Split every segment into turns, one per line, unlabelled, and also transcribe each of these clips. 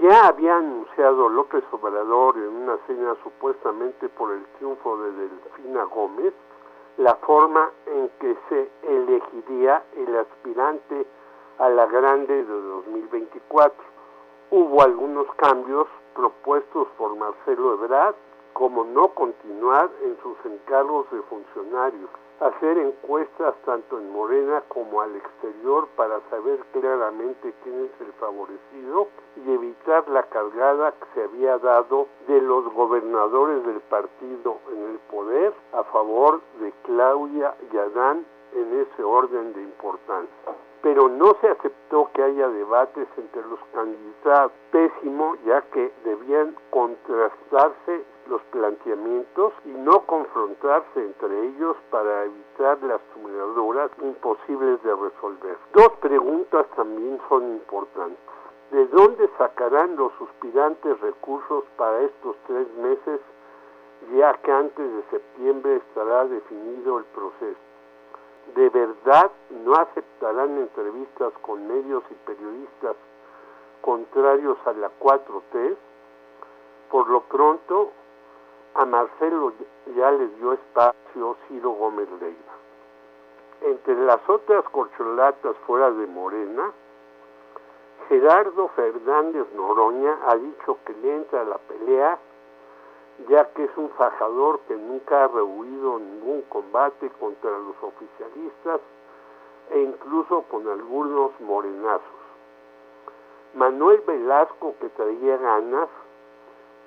Ya había anunciado López Obrador en una cena supuestamente por el triunfo de Delfina Gómez la forma en que se elegiría el aspirante a la grande de 2024. Hubo algunos cambios propuestos por Marcelo Ebrard, como no continuar en sus encargos de funcionarios, hacer encuestas tanto en Morena como al exterior para saber claramente quién es el favorecido y evitar la cargada que se había dado de los gobernadores del partido en el poder a favor de Claudia y Adán en ese orden de importancia pero no se aceptó que haya debates entre los candidatos. Pésimo, ya que debían contrastarse los planteamientos y no confrontarse entre ellos para evitar las tumuladoras imposibles de resolver. Dos preguntas también son importantes. ¿De dónde sacarán los suspirantes recursos para estos tres meses, ya que antes de septiembre estará definido el proceso? de verdad no aceptarán entrevistas con medios y periodistas contrarios a la 4T, por lo pronto a Marcelo ya le dio espacio Ciro Gómez Leiva. Entre las otras corcholatas fuera de Morena, Gerardo Fernández Noroña ha dicho que le entra a la pelea ya que es un fajador que nunca ha rehuido ningún combate contra los oficialistas e incluso con algunos morenazos. Manuel Velasco, que traía ganas,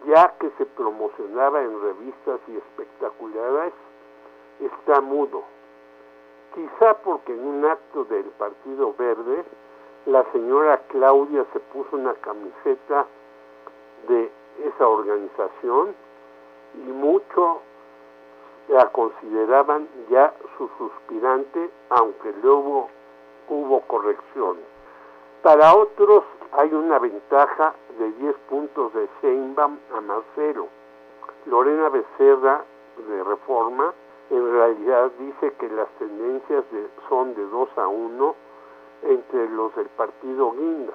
ya que se promocionaba en revistas y espectaculares, está mudo. Quizá porque en un acto del Partido Verde, la señora Claudia se puso una camiseta de esa organización y mucho la consideraban ya su suspirante, aunque luego hubo correcciones. Para otros hay una ventaja de 10 puntos de Sheinbaum a Marcelo. Lorena Becerra, de Reforma, en realidad dice que las tendencias son de 2 a 1 entre los del partido Guinda.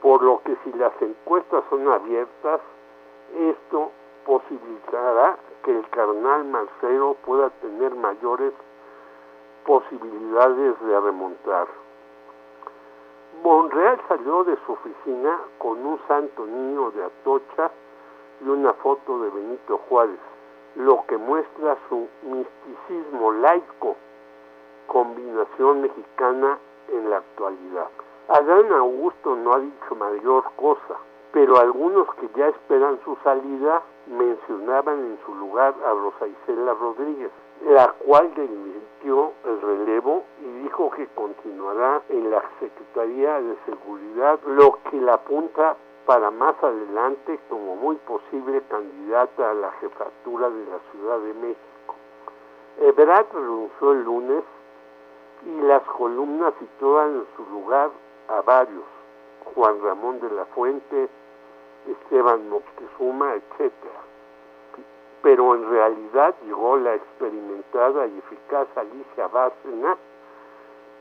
Por lo que si las encuestas son abiertas, esto posibilitará que el carnal Marcelo pueda tener mayores posibilidades de remontar. Monreal salió de su oficina con un santo niño de Atocha y una foto de Benito Juárez, lo que muestra su misticismo laico, combinación mexicana en la actualidad. Adán Augusto no ha dicho mayor cosa, pero algunos que ya esperan su salida mencionaban en su lugar a Rosa Isela Rodríguez, la cual delimitó el relevo dijo que continuará en la Secretaría de Seguridad, lo que la apunta para más adelante como muy posible candidata a la jefatura de la Ciudad de México. Ebrard renunció el lunes y las columnas situaban en su lugar a varios, Juan Ramón de la Fuente, Esteban Moctezuma, etc. Pero en realidad llegó la experimentada y eficaz Alicia Bárcena,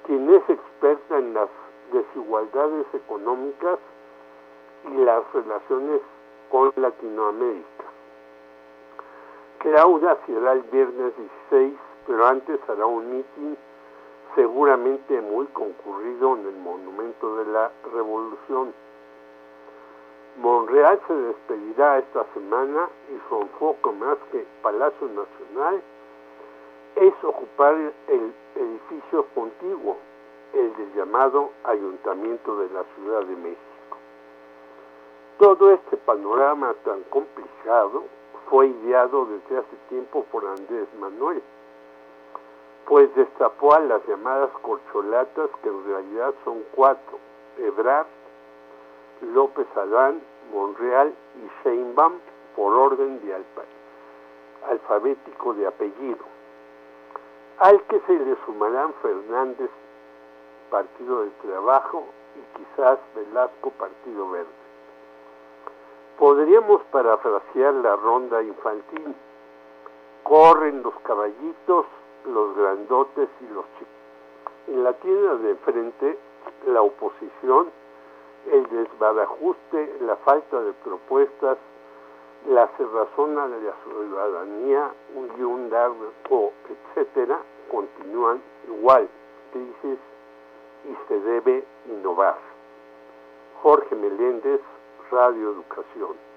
quien es experta en las desigualdades económicas y las relaciones con Latinoamérica. Claudia será el viernes 16, pero antes hará un mitin seguramente muy concurrido en el Monumento de la Revolución. Monreal se despedirá esta semana y su enfoque más que Palacio Nacional es ocupar el edificio contiguo, el del llamado Ayuntamiento de la Ciudad de México. Todo este panorama tan complicado fue ideado desde hace tiempo por Andrés Manuel, pues destapó a las llamadas corcholatas que en realidad son cuatro, Ebrard, López Adán, Monreal y Sheinbaum por orden de alfabético de apellido, al que se le sumarán Fernández, Partido del Trabajo, y quizás Velasco, Partido Verde. Podríamos parafrasear la ronda infantil. Corren los caballitos, los grandotes y los chicos. En la tienda de enfrente, la oposición el desbarajuste, la falta de propuestas, la cerrazón de la ciudadanía, un y un o etcétera, continúan igual, crisis y se debe innovar. Jorge Meléndez, Radio Educación.